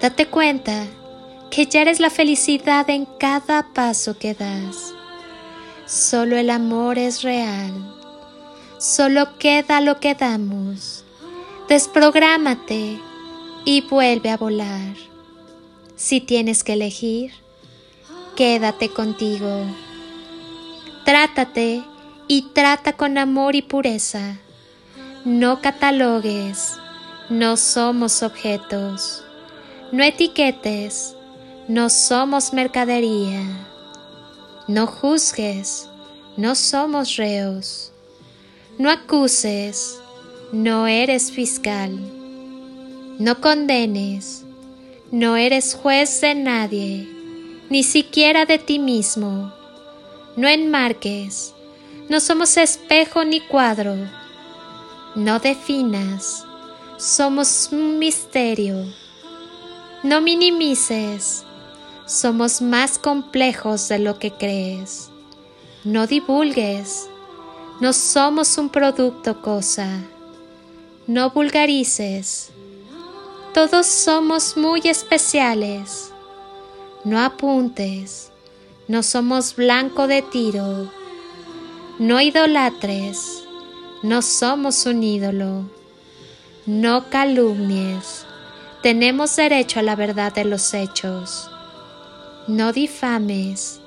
Date cuenta que ya eres la felicidad en cada paso que das. Solo el amor es real. Solo queda lo que damos. Desprográmate y vuelve a volar. Si tienes que elegir, quédate contigo. Trátate y trata con amor y pureza. No catalogues, no somos objetos. No etiquetes, no somos mercadería. No juzgues, no somos reos. No acuses, no eres fiscal. No condenes, no eres juez de nadie, ni siquiera de ti mismo. No enmarques, no somos espejo ni cuadro. No definas, somos un misterio no minimices. Somos más complejos de lo que crees. No divulgues. No somos un producto cosa. No vulgarices. Todos somos muy especiales. No apuntes. No somos blanco de tiro. No idolatres. No somos un ídolo. No calumnies tenemos derecho a la verdad de los hechos. No difames.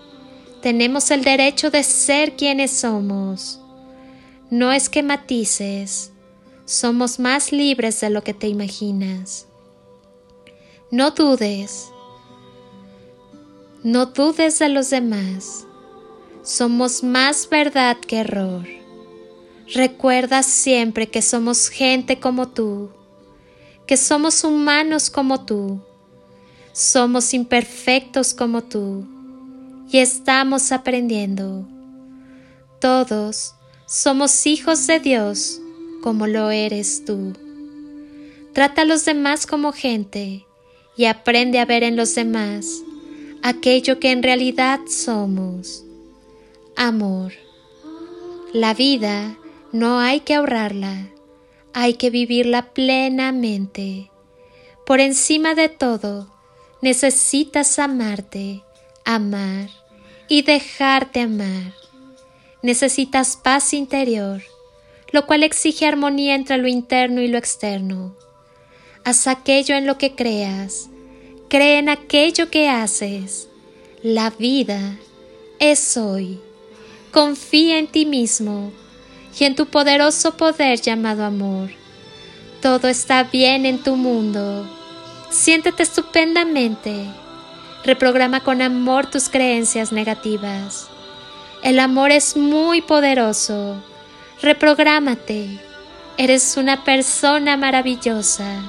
Tenemos el derecho de ser quienes somos. No esquematices. Somos más libres de lo que te imaginas. No dudes. No dudes de los demás. Somos más verdad que error. Recuerda siempre que somos gente como tú que somos humanos como tú, somos imperfectos como tú y estamos aprendiendo. Todos somos hijos de Dios como lo eres tú. Trata a los demás como gente y aprende a ver en los demás aquello que en realidad somos. Amor. La vida no hay que ahorrarla hay que vivirla plenamente. Por encima de todo, necesitas amarte, amar y dejarte amar. Necesitas paz interior, lo cual exige armonía entre lo interno y lo externo. Haz aquello en lo que creas, cree en aquello que haces. La vida es hoy. Confía en ti mismo y en tu poderoso poder llamado amor. Todo está bien en tu mundo. Siéntete estupendamente. Reprograma con amor tus creencias negativas. El amor es muy poderoso. Reprográmate. Eres una persona maravillosa.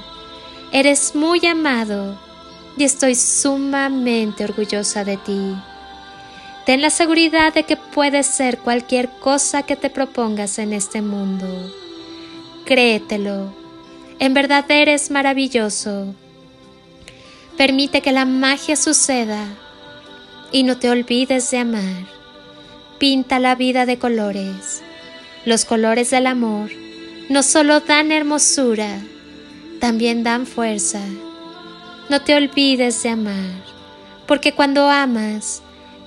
Eres muy amado y estoy sumamente orgullosa de ti. Ten la seguridad de que puedes ser cualquier cosa que te propongas en este mundo. Créetelo. En verdad eres maravilloso. Permite que la magia suceda y no te olvides de amar. Pinta la vida de colores. Los colores del amor no solo dan hermosura, también dan fuerza. No te olvides de amar, porque cuando amas,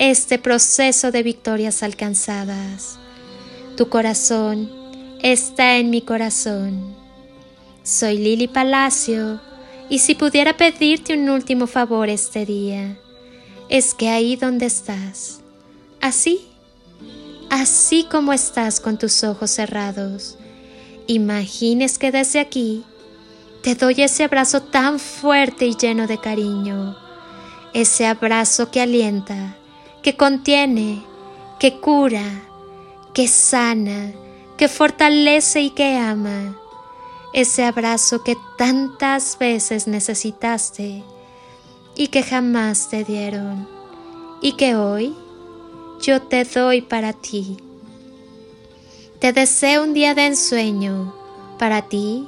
este proceso de victorias alcanzadas. Tu corazón está en mi corazón. Soy Lili Palacio y si pudiera pedirte un último favor este día, es que ahí donde estás, así, así como estás con tus ojos cerrados, imagines que desde aquí te doy ese abrazo tan fuerte y lleno de cariño, ese abrazo que alienta, que contiene, que cura, que sana, que fortalece y que ama ese abrazo que tantas veces necesitaste y que jamás te dieron y que hoy yo te doy para ti. Te deseo un día de ensueño para ti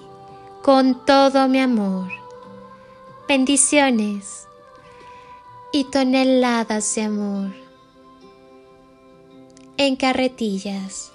con todo mi amor. Bendiciones y toneladas de amor en carretillas.